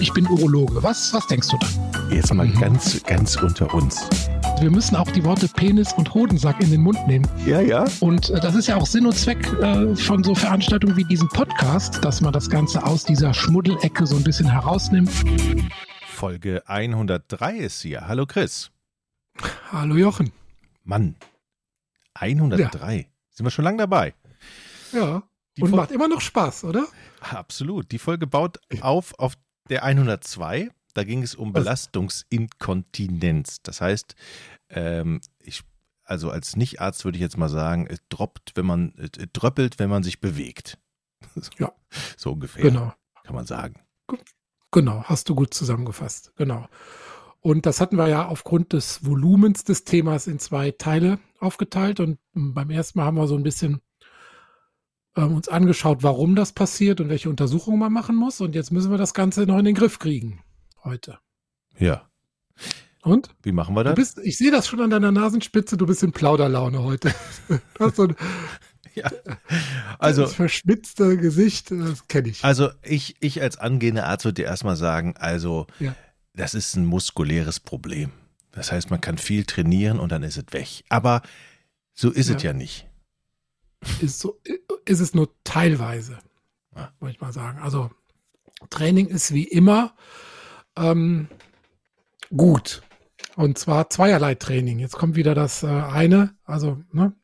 ich bin Urologe. Was, was denkst du dann? Jetzt mal ganz, ganz unter uns. Wir müssen auch die Worte Penis und Hodensack in den Mund nehmen. Ja, ja. Und äh, das ist ja auch Sinn und Zweck äh, von so Veranstaltungen wie diesem Podcast, dass man das Ganze aus dieser Schmuddelecke so ein bisschen herausnimmt. Folge 103 ist hier. Hallo Chris. Hallo Jochen. Mann, 103. Sind wir schon lange dabei? Ja. Die und Fol- macht immer noch Spaß, oder? Absolut. Die Folge baut auf auf der 102. Da ging es um? Belastungsinkontinenz. Das heißt, ähm, ich, also als Nichtarzt würde ich jetzt mal sagen, es droppt, wenn man, es dröppelt, wenn man sich bewegt. Ja. So ungefähr, Genau. kann man sagen. Genau, hast du gut zusammengefasst. Genau. Und das hatten wir ja aufgrund des Volumens des Themas in zwei Teile aufgeteilt. Und beim ersten Mal haben wir so ein bisschen ähm, uns angeschaut, warum das passiert und welche Untersuchungen man machen muss. Und jetzt müssen wir das Ganze noch in den Griff kriegen heute. Ja. Und? Wie machen wir Du das? bist, ich sehe das schon an deiner Nasenspitze, du bist in Plauderlaune heute. So ein ja. Also, das verschmitzte Gesicht, das kenne ich. Also ich, ich als angehender Arzt würde dir erstmal sagen, also Ja. das ist ein muskuläres Problem. Das heißt, man kann viel trainieren und dann ist es weg. Aber so ist es Ja. ja nicht. Ist, so, ist es nur teilweise, Ja. wollte ich mal sagen. Also Training ist wie immer ähm, gut. Und zwar zweierlei Training. Jetzt kommt wieder das äh, eine, also ne,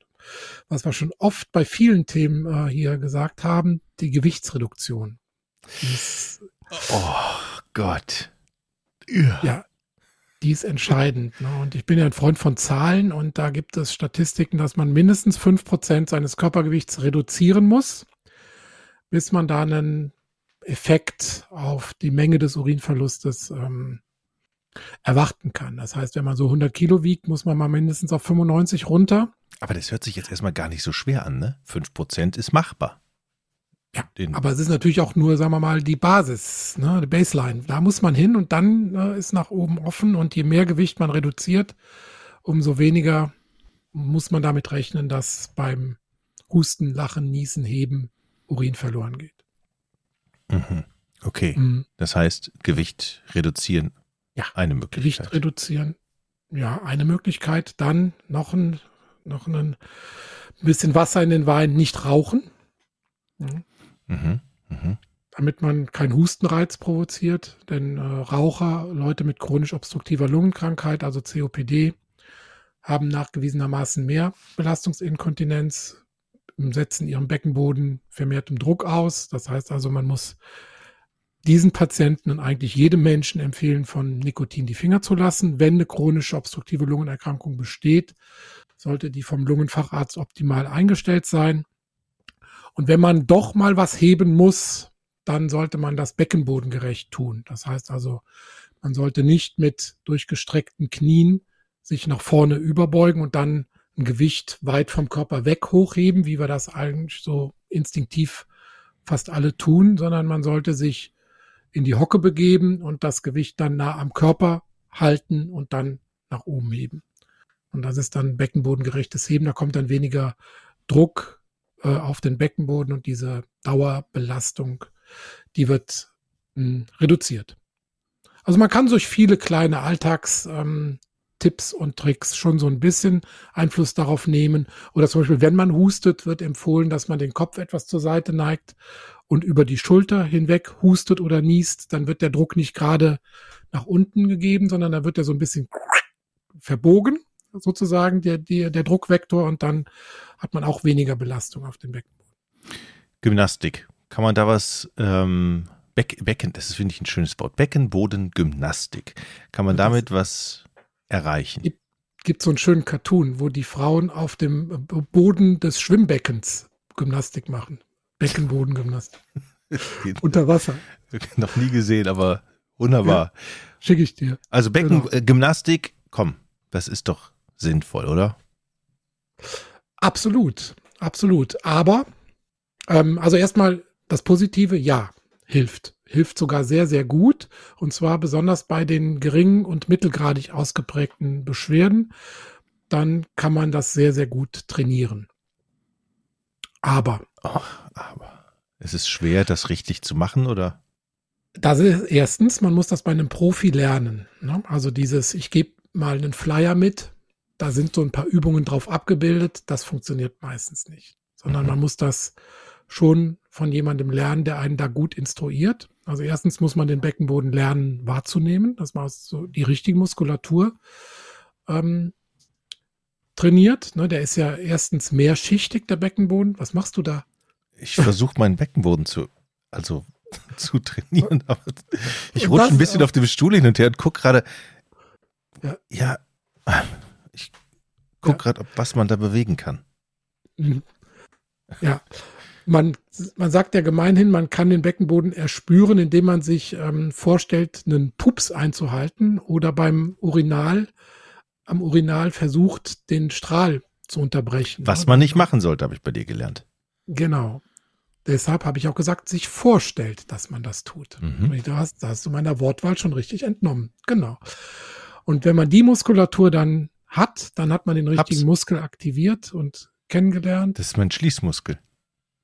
was wir schon oft bei vielen Themen äh, hier gesagt haben, die Gewichtsreduktion. Ist, Oh Gott. ja, die ist entscheidend. Ne? Und ich bin ja ein Freund von Zahlen und da gibt es Statistiken, dass man mindestens 5% seines Körpergewichts reduzieren muss, bis man da einen Effekt auf die Menge des Urinverlustes ähm, erwarten kann. Das heißt, wenn man so 100 Kilo wiegt, muss man mal mindestens auf 95 runter. Aber das hört sich jetzt erstmal gar nicht so schwer an, ne? 5% ist machbar. Ja, Den, Aber es ist natürlich auch nur, sagen wir mal, die Basis, ne, die Baseline. Da muss man hin und dann äh, ist nach oben offen und je mehr Gewicht man reduziert, umso weniger muss man damit rechnen, dass beim Husten, Lachen, Niesen, Heben Urin verloren geht. mhm. Okay, Mhm. das heißt, Gewicht reduzieren. Ja, Eine Gewicht Möglichkeit. reduzieren. Ja, eine Möglichkeit. Dann noch ein, noch ein bisschen Wasser in den Wein, nicht rauchen. Mhm. Mhm. Mhm. damit man keinen Hustenreiz provoziert. Denn äh, Raucher, Leute mit chronisch obstruktiver Lungenkrankheit, also COPD, haben nachgewiesenermaßen mehr Belastungsinkontinenz, setzen ihren Beckenboden vermehrtem Druck aus. Das heißt also, man muss diesen Patienten und eigentlich jedem Menschen empfehlen, von Nikotin die Finger zu lassen. Wenn eine chronische obstruktive Lungenerkrankung besteht, sollte die vom Lungenfacharzt optimal eingestellt sein. Und wenn man doch mal was heben muss, dann sollte man das beckenbodengerecht tun. Das heißt also, man sollte nicht mit durchgestreckten Knien sich nach vorne überbeugen und dann ein Gewicht weit vom Körper weg hochheben, wie wir das eigentlich so instinktiv fast alle tun, sondern man sollte sich in die Hocke begeben und das Gewicht dann nah am Körper halten und dann nach oben heben. Und das ist dann beckenbodengerechtes Heben. Da kommt dann weniger Druck äh, auf den Beckenboden und diese Dauerbelastung, die wird mh, reduziert. Also man kann durch viele kleine Alltags ähm, und Tricks schon so ein bisschen Einfluss darauf nehmen. Oder zum Beispiel, wenn man hustet, wird empfohlen, dass man den Kopf etwas zur Seite neigt und über die Schulter hinweg hustet oder niest. Dann wird der Druck nicht gerade nach unten gegeben, sondern da wird er so ein bisschen verbogen, sozusagen, der, der, der Druckvektor. Und dann hat man auch weniger Belastung auf den Beckenboden. Gymnastik. Kann man da was, ähm, Beck, Becken, das ist, finde ich, ein schönes Wort. Beckenboden-Gymnastik. Kann man damit was erreichen? Gibt so einen schönen Cartoon, wo die Frauen auf dem Boden des Schwimmbeckens Gymnastik machen. Beckenbodengymnastik. Unter Wasser. Noch nie gesehen, aber wunderbar. Schicke ich dir. Also Genau. Beckengymnastik, komm, das ist doch sinnvoll, oder? Absolut, absolut. Aber, ähm, also erstmal das Positive, ja, hilft. Hilft sogar sehr, sehr gut. Und zwar besonders bei den geringen und mittelgradig ausgeprägten Beschwerden. Dann kann man das sehr, sehr gut trainieren. Aber Oh, aber es ist schwer, das richtig zu machen, oder? Das ist erstens, man muss das bei einem Profi lernen. Ne? Also dieses, ich gebe mal einen Flyer mit, da sind so ein paar Übungen drauf abgebildet, das funktioniert meistens nicht. Sondern mhm. man muss das schon von jemandem lernen, der einen da gut instruiert. Also erstens muss man den Beckenboden lernen wahrzunehmen, dass man so die richtige Muskulatur ähm, trainiert. Ne, der ist ja erstens mehrschichtig, der Beckenboden. Was machst du da? Ich versuche meinen Beckenboden zu, also zu trainieren. Aber ich rutsche ein bisschen auf dem Stuhl hin und her und gucke gerade. Ja. ja, gucke ja. gerade, was man da bewegen kann. Mhm. Ja, man, man sagt ja gemeinhin, man kann den Beckenboden erspüren, indem man sich ähm, vorstellt, einen Pups einzuhalten oder beim Urinal, am Urinal versucht, den Strahl zu unterbrechen. Was man nicht machen sollte, habe ich bei dir gelernt. Genau. Deshalb habe ich auch gesagt, sich vorstellt, dass man das tut. Mhm. Da, hast, da hast du meiner Wortwahl schon richtig entnommen. Genau. Und wenn man die Muskulatur dann hat, dann hat man den richtigen Hab's. Muskel aktiviert und kennengelernt. Das ist mein Schließmuskel.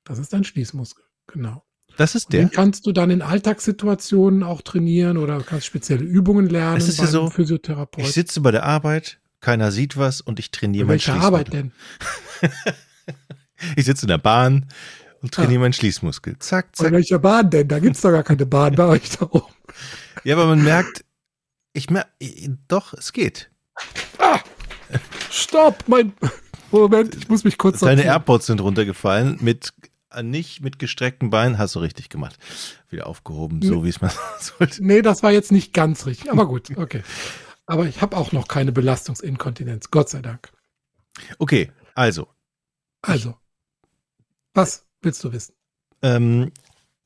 Das ist dein Schließmuskel, genau. Das ist der. Den kannst du dann in Alltagssituationen auch trainieren oder kannst spezielle Übungen lernen es ist ja so, Physiotherapeut. Ich sitze bei der Arbeit, keiner sieht was und ich trainiere mein Schließmuskel. Welche Arbeit denn? ich sitze in der Bahn und trainiere ah. meinen Schließmuskel. Zack, zack. Bei welcher Bahn denn? Da gibt's doch gar keine Bahn bei euch da oben. Ja, aber man merkt, ich merke, doch, es geht. Ah, stopp, mein, Moment, ich muss mich kurz Deine sortieren. AirPods sind runtergefallen mit äh, nicht mit gestreckten Beinen, hast du richtig gemacht. Wieder aufgehoben, so wie es man sollte. Nee, das war jetzt nicht ganz richtig, aber gut, okay. Aber ich habe auch noch keine Belastungsinkontinenz, Gott sei Dank. Okay, also. Also. Was willst du wissen? Ähm,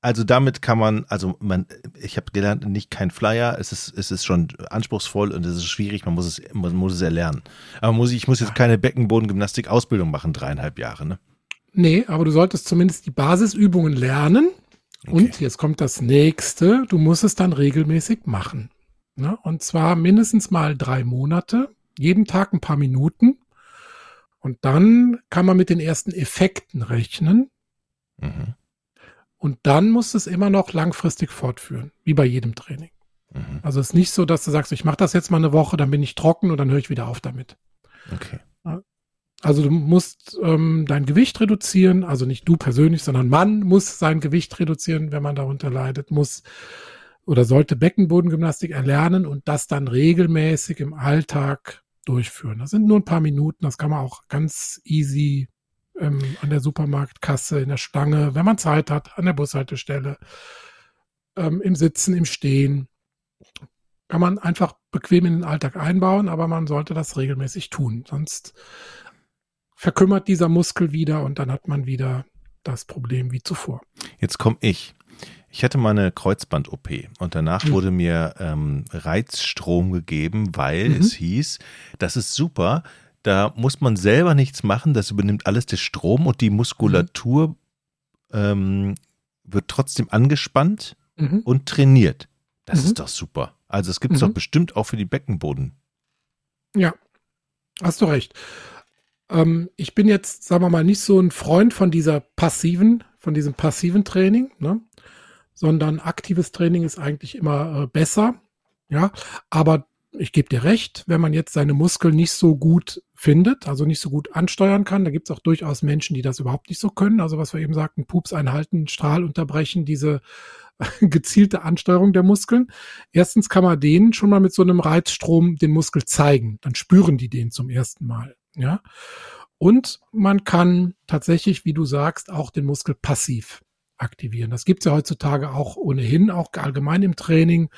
also damit kann man, also man, ich habe gelernt, nicht kein Flyer, es ist, es ist schon anspruchsvoll und es ist schwierig, man muss es, man muss es erlernen. Aber muss ich, ich muss jetzt keine Beckenbodengymnastik-Ausbildung machen, dreieinhalb Jahre, ne? Nee, aber du solltest zumindest die Basisübungen lernen. Okay. Und jetzt kommt das nächste, du musst es dann regelmäßig machen. Ne? Und zwar mindestens mal drei Monate, jeden Tag ein paar Minuten. Und dann kann man mit den ersten Effekten rechnen. Mhm. Und dann musst du es immer noch langfristig fortführen, wie bei jedem Training. Mhm. Also es ist nicht so, dass du sagst, ich mache das jetzt mal eine Woche, dann bin ich trocken und dann höre ich wieder auf damit. Okay. Also du musst ähm, dein Gewicht reduzieren, also nicht du persönlich, sondern man muss sein Gewicht reduzieren, wenn man darunter leidet, muss oder sollte Beckenbodengymnastik erlernen und das dann regelmäßig im Alltag durchführen. Das sind nur ein paar Minuten, das kann man auch ganz easy ähm, an der Supermarktkasse, in der Stange, wenn man Zeit hat, an der Bushaltestelle, ähm, im Sitzen, im Stehen. Kann man einfach bequem in den Alltag einbauen, aber man sollte das regelmäßig tun. Sonst verkümmert dieser Muskel wieder und dann hat man wieder das Problem wie zuvor. Jetzt komme ich. Ich hatte mal eine Kreuzband-OP und danach mhm. wurde mir ähm, Reizstrom gegeben, weil mhm. es hieß, das ist super, da muss man selber nichts machen, das übernimmt alles der Strom und die Muskulatur mhm. ähm, wird trotzdem angespannt mhm. und trainiert. Das ist mhm. doch super. Also es gibt es doch mhm. bestimmt auch für die Beckenboden. Ja, hast du recht. Ähm, ich bin jetzt, sagen wir mal, nicht so ein Freund von dieser passiven, von diesem passiven Training, ne? sondern aktives Training ist eigentlich immer äh, besser. Ja, aber ich gebe dir recht, wenn man jetzt seine Muskeln nicht so gut findet, also nicht so gut ansteuern kann, da gibt es auch durchaus Menschen, die das überhaupt nicht so können. Also was wir eben sagten, Pups einhalten, Strahl unterbrechen, diese gezielte Ansteuerung der Muskeln. Erstens kann man denen schon mal mit so einem Reizstrom den Muskel zeigen. Dann spüren die den zum ersten Mal. Ja. Und man kann tatsächlich, wie du sagst, auch den Muskel passiv aktivieren. Das gibt es ja heutzutage auch ohnehin, auch allgemein im Training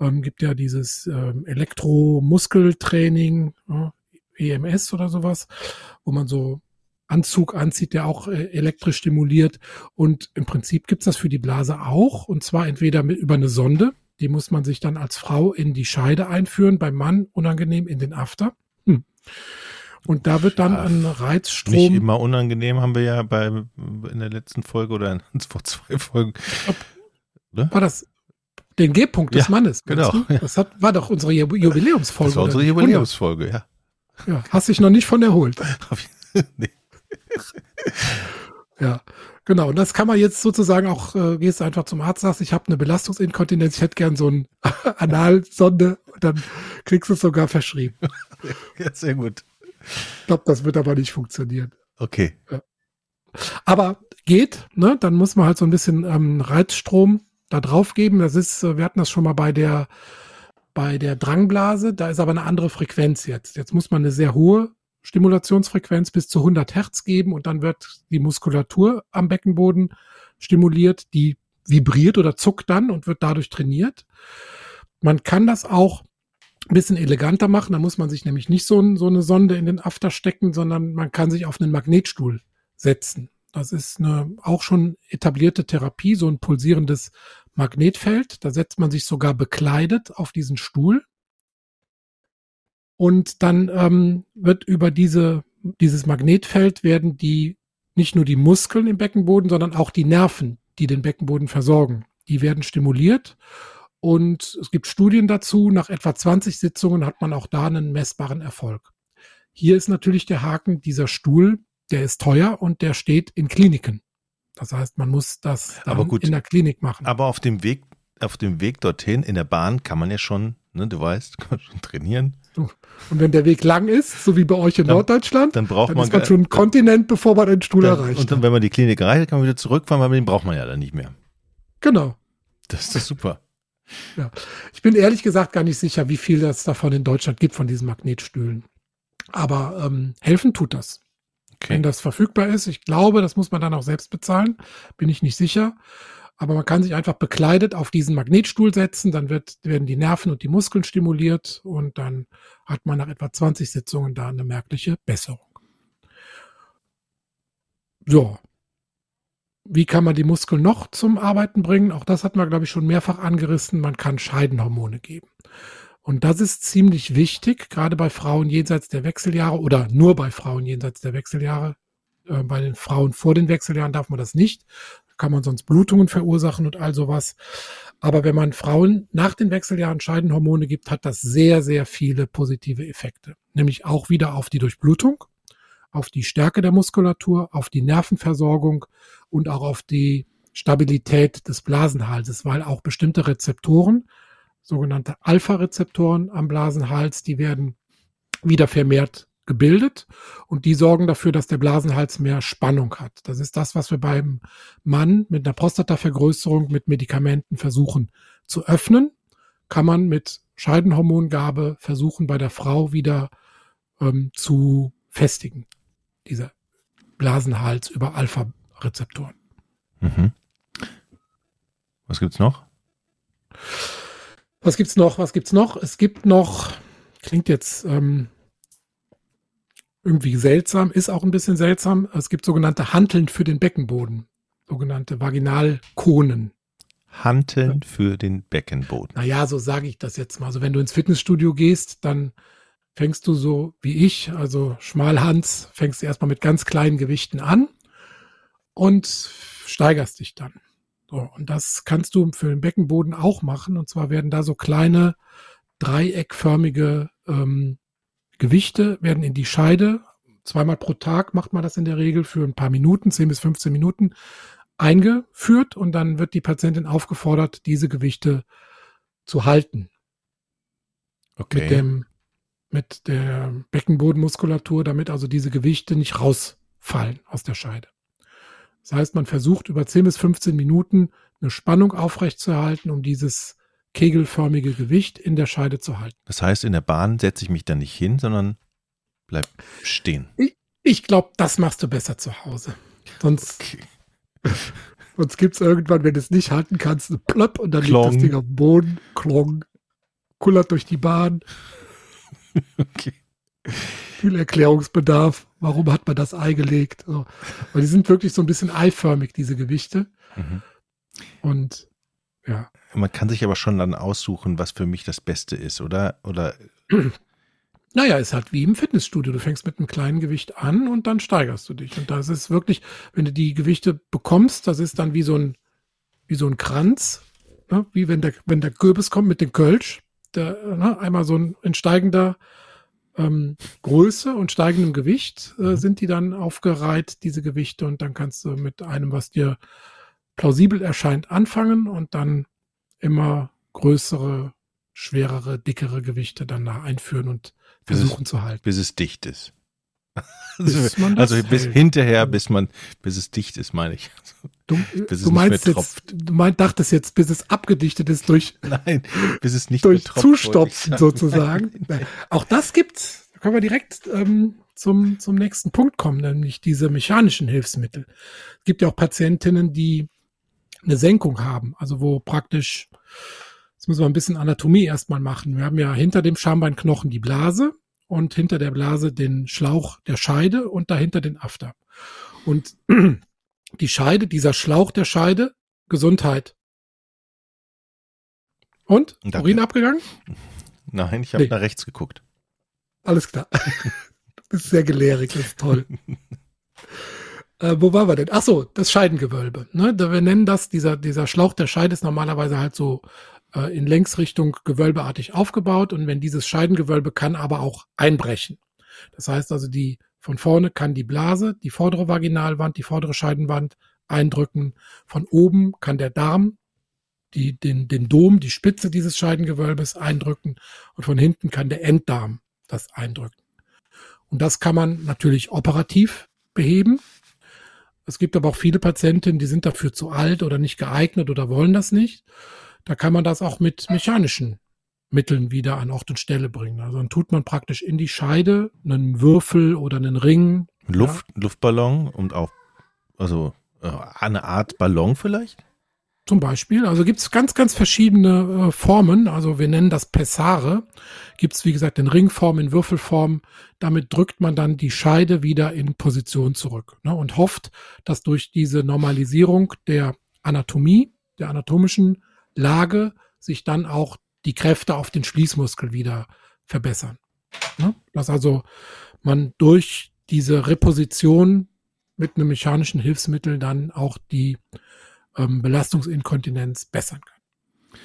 ähm, gibt ja dieses ähm, Elektromuskeltraining, ja, EMS oder sowas, wo man so Anzug anzieht, der auch äh, elektrisch stimuliert. Und im Prinzip gibt's das für die Blase auch. Und zwar entweder mit, über eine Sonde, die muss man sich dann als Frau in die Scheide einführen, beim Mann unangenehm in den After. Hm. Und da wird dann ein Reizstrom. Nicht immer unangenehm haben wir ja bei in der letzten Folge oder in, vor zwei Folgen. Ne? War das den G-Punkt des ja, Mannes. Genau. Das hat, war doch unsere Jubiläumsfolge. Das war unsere Jubiläumsfolge, ja. Ja, hast dich noch nicht von erholt. nee. Ja, Genau, und das kann man jetzt sozusagen auch, äh, gehst einfach zum Arzt, sagst, ich habe eine Belastungsinkontinenz, ich hätte gern so ein Analsonde und dann kriegst du es sogar verschrieben. Ja, sehr gut. Ich glaube, das wird aber nicht funktionieren. Okay. Ja. Aber geht, ne? Dann muss man halt so ein bisschen ähm, Reizstrom da drauf geben. Das ist, äh, wir hatten das schon mal bei der bei der Drangblase, da ist aber eine andere Frequenz jetzt. Jetzt muss man eine sehr hohe Stimulationsfrequenz bis zu 100 Hertz geben und dann wird die Muskulatur am Beckenboden stimuliert, die vibriert oder zuckt dann und wird dadurch trainiert. Man kann das auch ein bisschen eleganter machen. Da muss man sich nämlich nicht so, so eine Sonde in den After stecken, sondern man kann sich auf einen Magnetstuhl setzen. Das ist eine auch schon etablierte Therapie, so ein pulsierendes Magnetfeld. Da setzt man sich sogar bekleidet auf diesen Stuhl. Und dann ähm, wird über diese, dieses Magnetfeld werden die nicht nur die Muskeln im Beckenboden, sondern auch die Nerven, die den Beckenboden versorgen. Die werden stimuliert. Und es gibt Studien dazu. Nach etwa 20 Sitzungen hat man auch da einen messbaren Erfolg. Hier ist natürlich der Haken, dieser Stuhl der ist teuer und der steht in Kliniken. Das heißt, man muss das aber gut, in der Klinik machen. Aber auf dem Weg, auf dem Weg dorthin in der Bahn kann man ja schon, ne, du weißt, kann man schon trainieren. Und wenn der Weg lang ist, so wie bei euch in dann, Norddeutschland, dann braucht dann man, ist man schon einen Kontinent, bevor man den Stuhl dann, erreicht. Und dann, wenn man die Klinik erreicht, kann man wieder zurückfahren, weil den braucht man ja dann nicht mehr. Genau. Das ist das super. Ja. Ich bin ehrlich gesagt gar nicht sicher, wie viel das davon in Deutschland gibt, von diesen Magnetstühlen. Aber ähm, helfen tut das. Okay. Wenn das verfügbar ist. Ich glaube, das muss man dann auch selbst bezahlen. Bin ich nicht sicher. Aber man kann sich einfach bekleidet auf diesen Magnetstuhl setzen, dann wird, werden die Nerven und die Muskeln stimuliert und dann hat man nach etwa 20 Sitzungen da eine merkliche Besserung. So. Wie kann man die Muskeln noch zum Arbeiten bringen? Auch das hat man, glaube ich, schon mehrfach angerissen. Man kann Scheidenhormone geben. Und das ist ziemlich wichtig, gerade bei Frauen jenseits der Wechseljahre oder nur bei Frauen jenseits der Wechseljahre. Äh, bei den Frauen vor den Wechseljahren darf man das nicht. Kann man sonst Blutungen verursachen und all sowas. Aber wenn man Frauen nach den Wechseljahren Scheidenhormone gibt, hat das sehr, sehr viele positive Effekte. Nämlich auch wieder auf die Durchblutung, auf die Stärke der Muskulatur, auf die Nervenversorgung und auch auf die Stabilität des Blasenhalses, weil auch bestimmte Rezeptoren, sogenannte Alpha-Rezeptoren am Blasenhals, die werden wieder vermehrt gebildet und die sorgen dafür, dass der Blasenhals mehr Spannung hat. Das ist das, was wir beim Mann mit einer Prostatavergrößerung mit Medikamenten versuchen zu öffnen. Kann man mit Scheidenhormongabe versuchen, bei der Frau wieder ähm, zu festigen. Dieser Blasenhals über Alpha-Rezeptoren. Mhm. Was gibt's noch? Was gibt's noch? Was gibt's noch? Es gibt noch, klingt jetzt ähm, irgendwie seltsam, ist auch ein bisschen seltsam. Es gibt sogenannte Hanteln für den Beckenboden, sogenannte Vaginalkonen. Hanteln für den Beckenboden. Naja, so sage ich das jetzt mal. Also wenn du ins Fitnessstudio gehst, dann fängst du so wie ich, also Schmalhans, fängst du erstmal mit ganz kleinen Gewichten an und steigerst dich dann. So, und das kannst du für den Beckenboden auch machen. Und zwar werden da so kleine dreieckförmige ähm, Gewichte werden in die Scheide. Zweimal pro Tag macht man das in der Regel für ein paar Minuten, 10 bis 15 Minuten eingeführt und dann wird die Patientin aufgefordert, diese Gewichte zu halten. Okay. Mit dem, mit der Beckenbodenmuskulatur, damit also diese Gewichte nicht rausfallen aus der Scheide. Das heißt, man versucht über 10 bis 15 Minuten eine Spannung aufrechtzuerhalten, um dieses kegelförmige Gewicht in der Scheide zu halten. Das heißt, in der Bahn setze ich mich dann nicht hin, sondern bleib stehen. Ich, ich glaube, das machst du besser zu Hause. Sonst, okay. sonst gibt es irgendwann, wenn du es nicht halten kannst, eine Plöpp und dann Klong. liegt das Ding auf dem Boden, klong, kullert durch die Bahn. Okay. Viel Erklärungsbedarf. Warum hat man das Ei gelegt? So. Weil die sind wirklich so ein bisschen eiförmig, diese Gewichte. Mhm. Und ja. Man kann sich aber schon dann aussuchen, was für mich das Beste ist, oder? Oder naja, ist halt wie im Fitnessstudio. Du fängst mit einem kleinen Gewicht an und dann steigerst du dich. Und das ist wirklich, wenn du die Gewichte bekommst, das ist dann wie so ein, wie so ein Kranz, ne? wie wenn der, wenn der Kürbis kommt mit dem Kölsch, der, ne? einmal so ein entsteigender ähm, Größe und steigendem Gewicht äh, Mhm. sind die dann aufgereiht, diese Gewichte, und dann kannst du mit einem, was dir plausibel erscheint, anfangen und dann immer größere, schwerere, dickere Gewichte dann da einführen und Bis es- versuchen zu halten. Bis es dicht ist. Bis Also, man das also bis hält. hinterher, bis man, bis es dicht ist, meine ich. Du, bis es du meinst jetzt, du meint, dachtest jetzt, bis es abgedichtet ist durch, Nein, bis es nicht durch tropft, Zustopfen sagen. sozusagen. Auch das gibt's. Da können wir direkt ähm, zum, zum nächsten Punkt kommen, nämlich diese mechanischen Hilfsmittel. Es gibt ja auch Patientinnen, die eine Senkung haben, also wo praktisch, jetzt müssen wir ein bisschen Anatomie erstmal machen. Wir haben ja hinter dem Schambeinknochen die Blase und hinter der Blase den Schlauch der Scheide und dahinter den After. Und die Scheide, dieser Schlauch der Scheide, Gesundheit. Und? Danke. Urin abgegangen? Nein, ich habe Nee. nach rechts geguckt. Alles klar. Du bist sehr gelehrig, das ist toll. äh, wo waren wir denn? Ach so, das Scheidengewölbe. Ne? Da Wir nennen das, dieser, dieser Schlauch der Scheide ist normalerweise halt so äh, in Längsrichtung gewölbeartig aufgebaut und wenn dieses Scheidengewölbe kann aber auch einbrechen. Das heißt also, die von vorne kann die Blase, die vordere Vaginalwand, die vordere Scheidenwand eindrücken. Von oben kann der Darm die, den, den Dom, die Spitze dieses Scheidengewölbes eindrücken und von hinten kann der Enddarm das eindrücken. Und das kann man natürlich operativ beheben. Es gibt aber auch viele Patientinnen, die sind dafür zu alt oder nicht geeignet oder wollen das nicht. Da kann man das auch mit mechanischen Mitteln wieder an Ort und Stelle bringen. Also dann tut man praktisch in die Scheide einen Würfel oder einen Ring. Luft, Luftballon und auch, also äh, eine Art Ballon vielleicht? Zum Beispiel. Also gibt es ganz, ganz verschiedene äh, Formen. Also wir nennen das Pessare. Gibt es, wie gesagt, in Ringform, in Würfelform. Damit drückt man dann die Scheide wieder in Position zurück ne, und hofft, dass durch diese Normalisierung der Anatomie, der anatomischen Lage, sich dann auch die Kräfte auf den Schließmuskel wieder verbessern. Ne? Dass also man durch diese Reposition mit einem mechanischen Hilfsmittel dann auch die ähm, Belastungsinkontinenz bessern kann.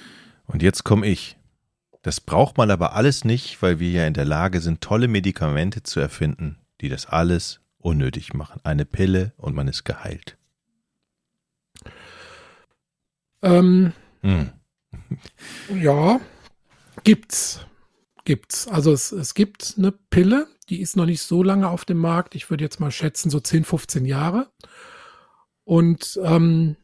Und jetzt komme ich. Das braucht man aber alles nicht, weil wir ja in der Lage sind, tolle Medikamente zu erfinden, die das alles unnötig machen. Eine Pille und man ist geheilt. Ähm, Hm. ja, gibt's. Gibt's. Also es, es gibt eine Pille, die ist noch nicht so lange auf dem Markt. Ich würde jetzt mal schätzen, so 10, 15 Jahre. Und ähm,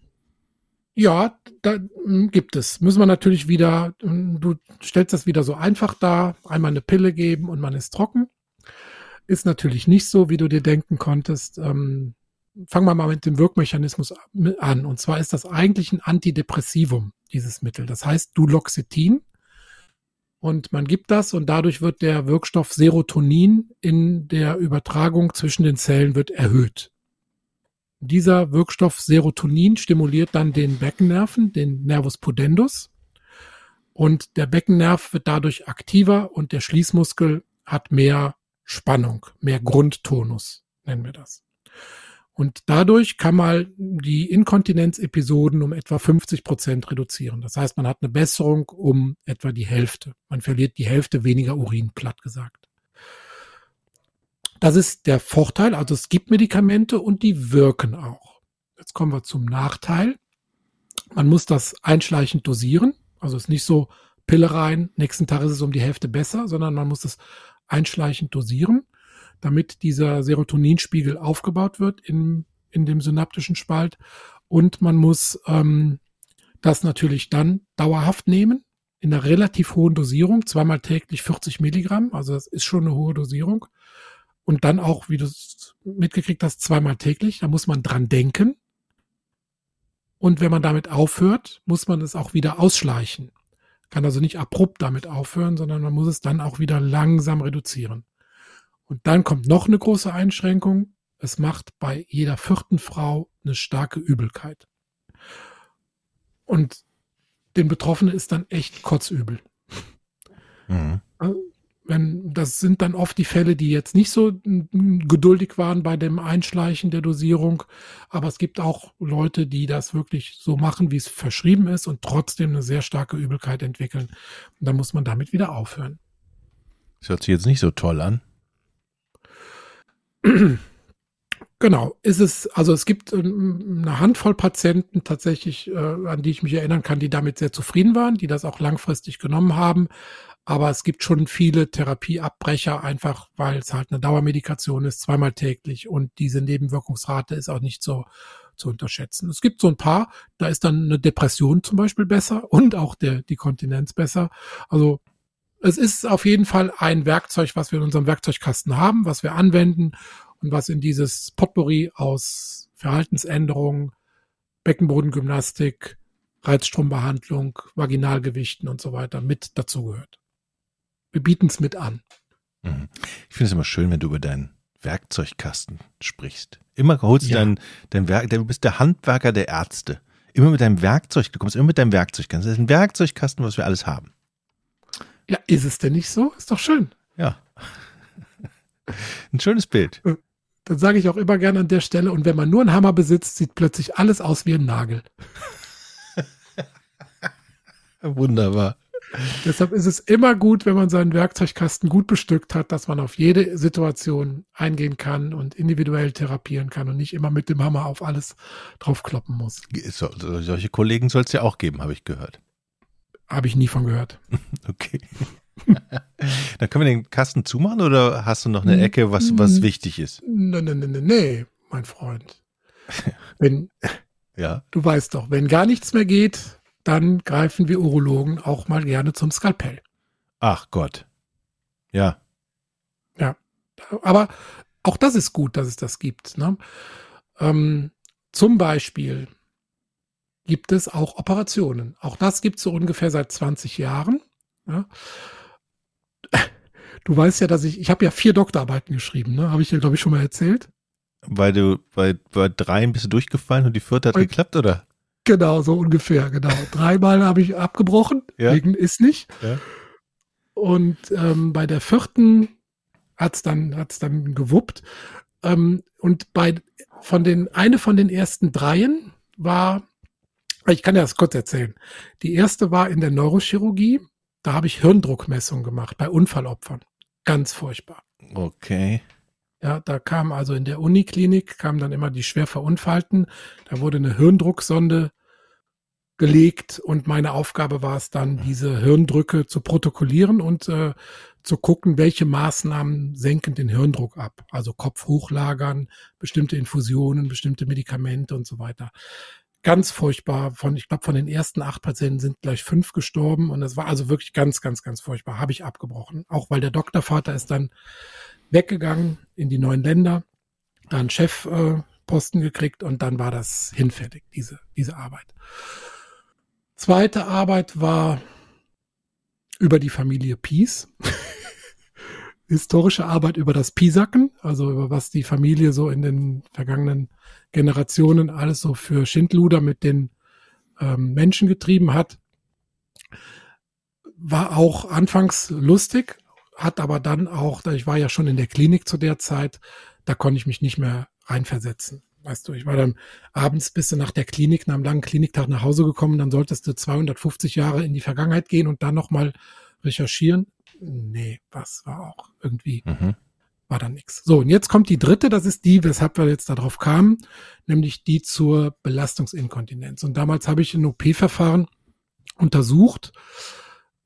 ja, da mm, gibt es. Müssen wir natürlich wieder, mm, du stellst das wieder so einfach dar, einmal eine Pille geben und man ist trocken. Ist natürlich nicht so, wie du dir denken konntest. Ähm, fangen wir mal mit dem Wirkmechanismus an. Und zwar ist das eigentlich ein Antidepressivum, dieses Mittel. Das heißt Duloxetin. Und man gibt das und dadurch wird der Wirkstoff Serotonin in der Übertragung zwischen den Zellen wird erhöht. Dieser Wirkstoff Serotonin stimuliert dann den Beckennerven, den Nervus pudendus. Und der Beckennerv wird dadurch aktiver und der Schließmuskel hat mehr Spannung, mehr Grundtonus, nennen wir das. Und dadurch kann man die Inkontinenzepisoden um etwa 50 Prozent reduzieren. Das heißt, man hat eine Besserung um etwa die Hälfte. Man verliert die Hälfte weniger Urin, platt gesagt. Das ist der Vorteil. Also es gibt Medikamente und die wirken auch. Jetzt kommen wir zum Nachteil. Man muss das einschleichend dosieren. Also es ist nicht so Pille rein, nächsten Tag ist es um die Hälfte besser, sondern man muss es einschleichend dosieren damit dieser Serotoninspiegel aufgebaut wird in, in dem synaptischen Spalt. Und man muss ähm, das natürlich dann dauerhaft nehmen, in einer relativ hohen Dosierung, zweimal täglich 40 Milligramm, also das ist schon eine hohe Dosierung. Und dann auch, wie du es mitgekriegt hast, zweimal täglich, da muss man dran denken. Und wenn man damit aufhört, muss man es auch wieder ausschleichen. Kann also nicht abrupt damit aufhören, sondern man muss es dann auch wieder langsam reduzieren. Und dann kommt noch eine große Einschränkung. Es macht bei jeder vierten Frau eine starke Übelkeit. Und den Betroffenen ist dann echt kotzübel. Mhm. Wenn, das sind dann oft die Fälle, die jetzt nicht so geduldig waren bei dem Einschleichen der Dosierung. Aber es gibt auch Leute, die das wirklich so machen, wie es verschrieben ist und trotzdem eine sehr starke Übelkeit entwickeln. Und dann muss man damit wieder aufhören. Das hört sich jetzt nicht so toll an. Genau, ist es, also es gibt ähm, eine Handvoll Patienten tatsächlich, äh, an die ich mich erinnern kann, die damit sehr zufrieden waren, die das auch langfristig genommen haben. Aber es gibt schon viele Therapieabbrecher, einfach weil es halt eine Dauermedikation ist, zweimal täglich und diese Nebenwirkungsrate ist auch nicht so zu unterschätzen. Es gibt so ein paar, da ist dann eine Depression zum Beispiel besser und auch der, die Kontinenz besser. Also es ist auf jeden Fall ein Werkzeug, was wir in unserem Werkzeugkasten haben, was wir anwenden und was in dieses Potpourri aus Verhaltensänderungen, Beckenbodengymnastik, Reizstrombehandlung, Vaginalgewichten und so weiter mit dazugehört. Wir bieten es mit an. Mhm. Ich finde es immer schön, wenn du über deinen Werkzeugkasten sprichst. Immer holst du ja. dein, dein Werk, du bist der Handwerker der Ärzte. Immer mit deinem Werkzeug, du kommst immer mit deinem Werkzeugkasten. Das ist ein Werkzeugkasten, was wir alles haben. Ja, ist es denn nicht so? Ist doch schön. Ja. Ein schönes Bild. Äh, dann sage ich auch immer gerne an der Stelle, und wenn man nur einen Hammer besitzt, sieht plötzlich alles aus wie ein Nagel. Wunderbar. Deshalb ist es immer gut, wenn man seinen Werkzeugkasten gut bestückt hat, dass man auf jede Situation eingehen kann und individuell therapieren kann und nicht immer mit dem Hammer auf alles draufkloppen muss. So, solche Kollegen soll es ja auch geben, habe ich gehört. Habe ich nie von gehört. Okay. Dann können wir den Kasten zumachen oder hast du noch eine Ecke, was, was wichtig ist? Nee, nee, nee, nee, mein Freund. Wenn, ja. Du weißt doch, wenn gar nichts mehr geht, dann greifen wir Urologen auch mal gerne zum Skalpell. Ach Gott. Ja. Ja. Aber auch das ist gut, dass es das gibt. Ne? Ähm, zum Beispiel gibt es auch Operationen. Auch das gibt es so ungefähr seit 20 Jahren. Ja? Du weißt ja, dass ich, ich habe ja vier Doktorarbeiten geschrieben, ne? Habe ich dir, glaube ich, schon mal erzählt. Weil du bei, bei dreien bist du durchgefallen und die vierte hat und, geklappt, oder? Genau, so ungefähr, genau. Dreimal habe ich abgebrochen, ja. wegen ist nicht. Ja. Und ähm, bei der vierten hat's dann, hat's dann gewuppt. Ähm, und bei von den, eine von den ersten dreien war, ich kann ja das kurz erzählen. Die erste war in der Neurochirurgie. Da habe ich Hirndruckmessung gemacht bei Unfallopfern. Ganz furchtbar. Okay. Ja, da kam also in der Uniklinik, kamen dann immer die schwer Verunfallten. Da wurde eine Hirndrucksonde gelegt und meine Aufgabe war es dann, diese Hirndrücke zu protokollieren und äh, zu gucken, welche Maßnahmen senken den Hirndruck ab. Also Kopf hochlagern, bestimmte Infusionen, bestimmte Medikamente und so weiter ganz furchtbar. Von, ich glaube, von den ersten acht Patienten sind gleich fünf gestorben und das war also wirklich ganz, ganz, ganz furchtbar. Habe ich abgebrochen. Auch weil der Doktorvater ist dann weggegangen in die neuen Länder, da einen Chefposten äh, gekriegt und dann war das hinfällig, diese, diese Arbeit. Zweite Arbeit war über die Familie Peace. Historische Arbeit über das Pisacken, also über was die Familie so in den vergangenen Generationen alles so für Schindluder mit den ähm, Menschen getrieben hat. War auch anfangs lustig, hat aber dann auch, ich war ja schon in der Klinik zu der Zeit, da konnte ich mich nicht mehr reinversetzen. Weißt du, ich war dann abends bis nach der Klinik, nach einem langen Kliniktag nach Hause gekommen, dann solltest du 250 Jahre in die Vergangenheit gehen und dann nochmal recherchieren. Nee, was war auch irgendwie mhm war dann nichts. So, und jetzt kommt die dritte, das ist die, weshalb wir jetzt darauf kamen, nämlich die zur Belastungsinkontinenz. Und damals habe ich ein OP-Verfahren untersucht.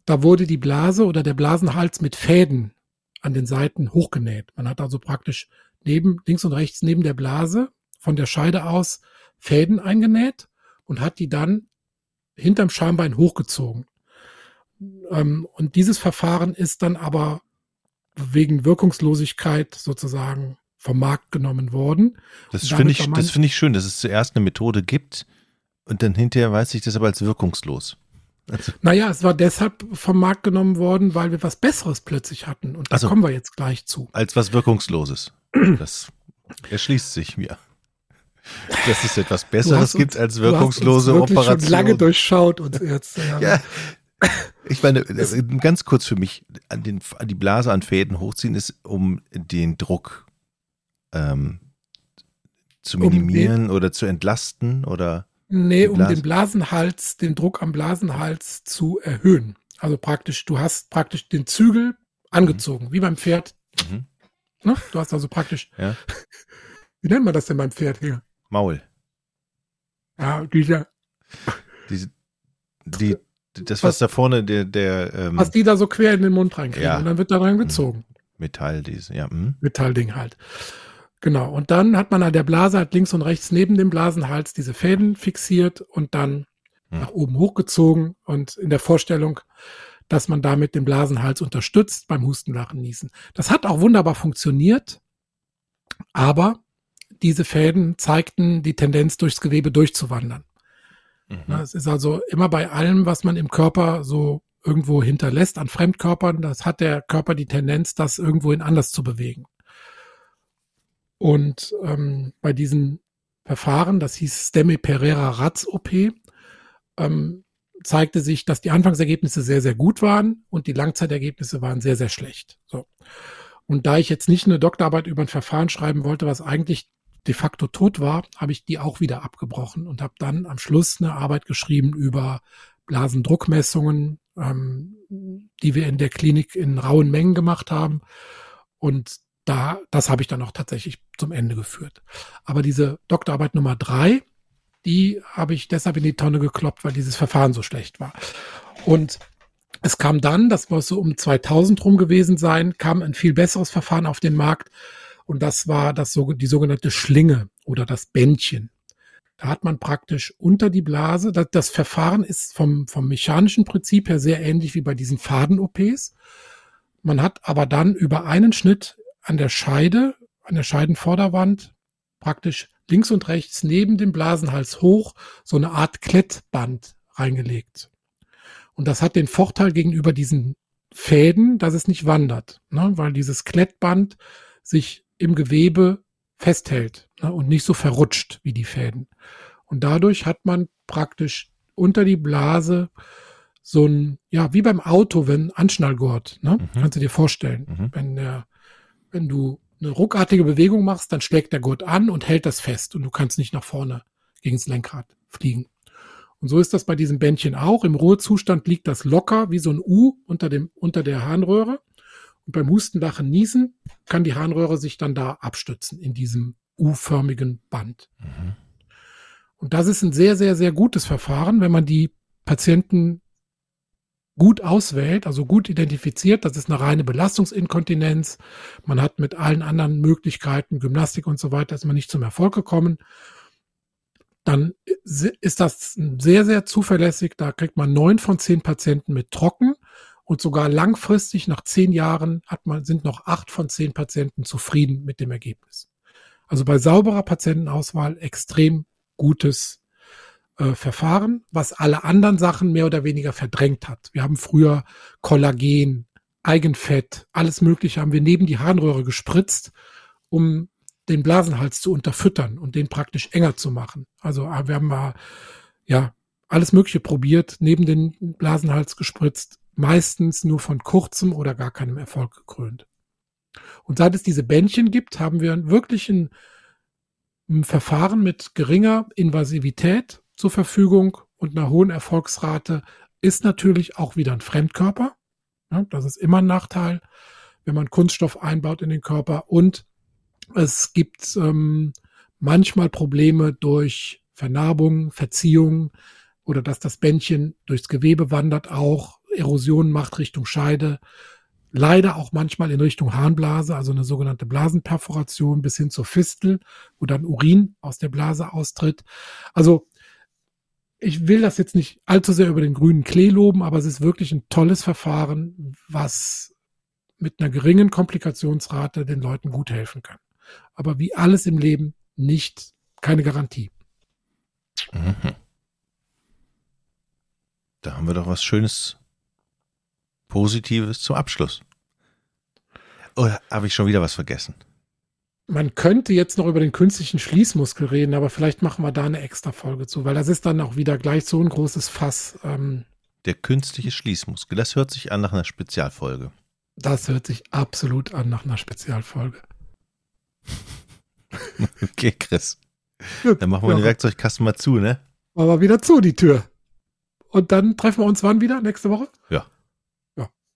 Da wurde die Blase oder der Blasenhals mit Fäden an den Seiten hochgenäht. Man hat also praktisch neben, links und rechts neben der Blase von der Scheide aus Fäden eingenäht und hat die dann hinterm Schambein hochgezogen. Ähm, und dieses Verfahren ist dann aber wegen Wirkungslosigkeit sozusagen vom Markt genommen worden. Das finde ich, das finde ich schön, dass es zuerst eine Methode gibt und dann hinterher weiß ich das aber als wirkungslos. Also. Naja, es war deshalb vom Markt genommen worden, weil wir was Besseres plötzlich hatten. Und da also, kommen wir jetzt gleich zu. Als was Wirkungsloses. Das erschließt sich mir. Dass es etwas Besseres uns, gibt als wirkungslose du hast uns Operation. schon lange durchschaut und jetzt. Ja, ja ich meine, äh, ganz kurz für mich, an, den, an die Blase an Fäden hochziehen ist, um den Druck ähm, zu minimieren um oder zu entlasten oder? Nee, um den Blasenhals, den Druck am Blasenhals zu erhöhen. Also praktisch, du hast praktisch den Zügel angezogen, wie beim Pferd. Mhm. Ne? Du hast also praktisch, Ja. wie nennt man das denn beim Pferd hier? Maul. Ja, dieser, Diese, die, das, was da vorne, der, der ähm, was die da so quer in den Mund reinkriegen Ja. und dann wird da dran gezogen. Metall, diese, ja. mhm. Metallding halt. Genau. Und dann hat man an der Blase halt links und rechts neben dem Blasenhals diese Fäden fixiert und dann Hm. nach oben hochgezogen und in der Vorstellung, dass man damit den Blasenhals unterstützt beim Husten, Lachen, Niesen. Das hat auch wunderbar funktioniert, aber diese Fäden zeigten die Tendenz, durchs Gewebe durchzuwandern. Mhm. Es ist also immer bei allem, was man im Körper so irgendwo hinterlässt an Fremdkörpern, das hat der Körper die Tendenz, das irgendwohin anders zu bewegen. Und ähm, bei diesen Verfahren, das hieß Stemme Pereira Ratz OP, ähm, zeigte sich, dass die Anfangsergebnisse sehr, sehr gut waren und die Langzeitergebnisse waren sehr, sehr schlecht. So. Und da ich jetzt nicht eine Doktorarbeit über ein Verfahren schreiben wollte, was eigentlich de facto tot war, habe ich die auch wieder abgebrochen und habe dann am Schluss eine Arbeit geschrieben über Blasendruckmessungen, ähm, die wir in der Klinik in rauen Mengen gemacht haben. Und da, das habe ich dann auch tatsächlich zum Ende geführt. Aber diese Doktorarbeit Nummer drei, die habe ich deshalb in die Tonne gekloppt, weil dieses Verfahren so schlecht war. Und es kam dann, das muss so um 2000 rum gewesen sein, kam ein viel besseres Verfahren auf den Markt. Und das war das, die sogenannte Schlinge oder das Bändchen. Da hat man praktisch unter die Blase, das, das Verfahren ist vom, vom mechanischen Prinzip her sehr ähnlich wie bei diesen Faden-OPs. Man hat aber dann über einen Schnitt an der Scheide, an der Scheidenvorderwand, praktisch links und rechts neben dem Blasenhals hoch so eine Art Klettband reingelegt. Und das hat den Vorteil gegenüber diesen Fäden, dass es nicht wandert, ne? weil dieses Klettband sich im Gewebe festhält ne? und nicht so verrutscht wie die Fäden. Und dadurch hat man praktisch unter die Blase so ein, ja, wie beim Auto, wenn Anschnallgurt, ne? Mhm. Kannst du dir vorstellen. Mhm. Wenn der, wenn du eine ruckartige Bewegung machst, dann schlägt der Gurt an und hält das fest und du kannst nicht nach vorne gegen das Lenkrad fliegen. Und so ist das bei diesem Bändchen auch. Im Ruhezustand liegt das locker wie so ein U unter dem, unter der Harnröhre. Und beim Husten, Lachen, Niesen kann die Harnröhre sich dann da abstützen in diesem U-förmigen Band. Mhm. Und das ist ein sehr, sehr, sehr gutes Verfahren, wenn man die Patienten gut auswählt, also gut identifiziert. Das ist eine reine Belastungsinkontinenz. Man hat mit allen anderen Möglichkeiten, Gymnastik und so weiter, ist man nicht zum Erfolg gekommen. Dann ist das sehr, sehr zuverlässig. Da kriegt man neun von zehn Patienten mit trocken und sogar langfristig nach zehn Jahren hat man, sind noch acht von zehn Patienten zufrieden mit dem Ergebnis. Also bei sauberer Patientenauswahl extrem gutes äh, Verfahren, was alle anderen Sachen mehr oder weniger verdrängt hat. Wir haben früher Kollagen, Eigenfett, alles Mögliche haben wir neben die Harnröhre gespritzt, um den Blasenhals zu unterfüttern und den praktisch enger zu machen. Also äh, wir haben mal ja alles Mögliche probiert, neben den Blasenhals gespritzt, meistens nur von kurzem oder gar keinem Erfolg gekrönt. Und seit es diese Bändchen gibt, haben wir wirklich ein, ein Verfahren mit geringer Invasivität zur Verfügung und einer hohen Erfolgsrate ist natürlich auch wieder ein Fremdkörper. Das ist immer ein Nachteil, wenn man Kunststoff einbaut in den Körper. Und es gibt ähm, manchmal Probleme durch Vernarbung, Verziehung oder dass das Bändchen durchs Gewebe wandert, auch Erosion macht Richtung Scheide. Leider auch manchmal in Richtung Harnblase, also eine sogenannte Blasenperforation bis hin zur Fistel, wo dann Urin aus der Blase austritt. Also ich will das jetzt nicht allzu sehr über den grünen Klee loben, aber es ist wirklich ein tolles Verfahren, was mit einer geringen Komplikationsrate den Leuten gut helfen kann. Aber wie alles im Leben nicht keine Garantie. Mhm. Da haben wir doch was Schönes, Positives zum Abschluss. Oder habe ich schon wieder was vergessen? Man könnte jetzt noch über den künstlichen Schließmuskel reden, aber vielleicht machen wir da eine extra Folge zu, weil das ist dann auch wieder gleich so ein großes Fass. Ähm, Der künstliche Schließmuskel, das hört sich an nach einer Spezialfolge. das hört sich absolut an nach einer Spezialfolge. Okay, Chris. Dann machen wir Ja. den Werkzeugkasten mal zu, ne? Machen wir wieder zu, die Tür. Und dann treffen wir uns wann wieder? Nächste Woche? Wir